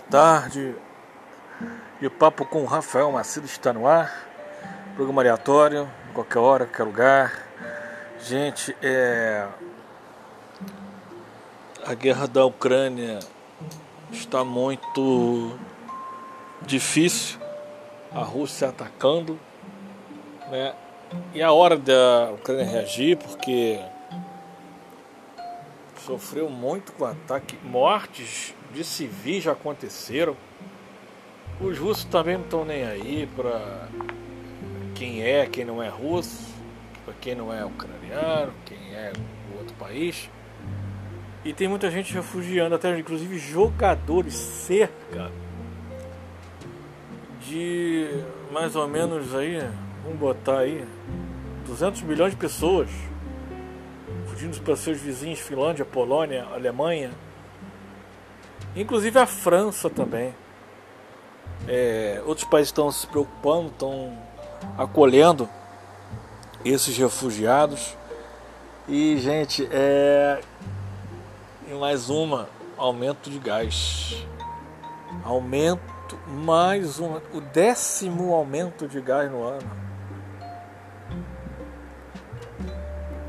tarde. E o papo com o Rafael Macedo está no ar. Programa aleatório, qualquer hora, qualquer lugar. Gente, é. A guerra da Ucrânia está muito difícil. A Rússia atacando, né? E a hora da Ucrânia reagir, porque sofreu muito com o ataque. Mortes de civis já aconteceram. Os russos também não estão nem aí para quem é, quem não é russo, para quem não é ucraniano, quem é outro país. E tem muita gente refugiando, até inclusive jogadores, cerca de mais ou menos aí, vamos botar aí, 200 milhões de pessoas fugindo para seus vizinhos, Finlândia, Polônia, Alemanha, inclusive a França também. É, outros países estão se preocupando, estão acolhendo esses refugiados. E, gente, é. E mais uma: aumento de gás. Aumento, mais um. O décimo aumento de gás no ano.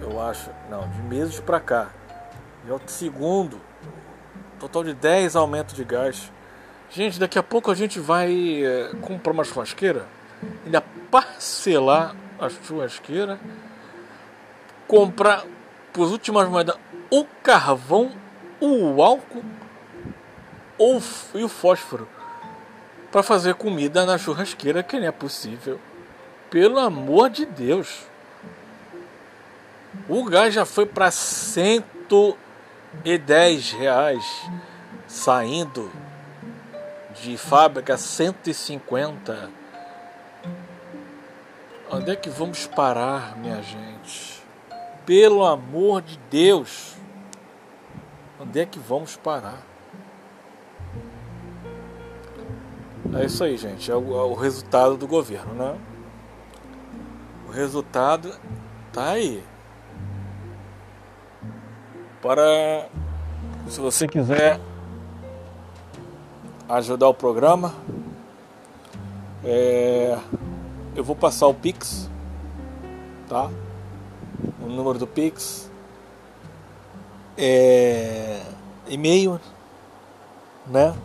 Eu acho. Não, de meses para cá. É o segundo. Total de 10 aumentos de gás. Gente, daqui a pouco a gente vai é, comprar uma churrasqueira, ainda parcelar a churrasqueira, comprar por últimas moedas o carvão, o álcool ou, e o fósforo para fazer comida na churrasqueira que nem é possível. Pelo amor de Deus. O gás já foi para 110 reais saindo de fábrica 150. Onde é que vamos parar, minha gente? Pelo amor de Deus. Onde é que vamos parar? É isso aí, gente. É o, é o resultado do governo, né? O resultado tá aí. Para se você quiser ajudar o programa. É, eu vou passar o Pix, tá? O número do Pix. É, e-mail, né?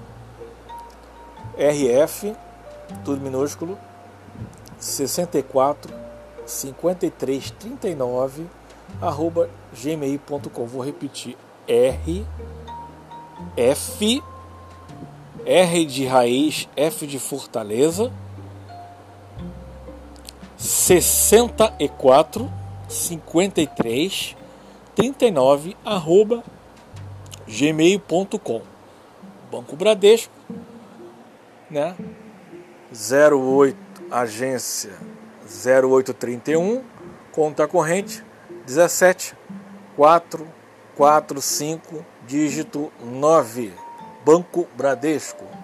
RF, tudo minúsculo, 64 53 39 arroba gmail.com. Vou repetir: R F R de raiz, F de Fortaleza, 64 53 39 arroba gmail.com Banco Bradesco, né? 08 agência 0831 conta corrente 17 445 dígito 9 Banco Bradesco.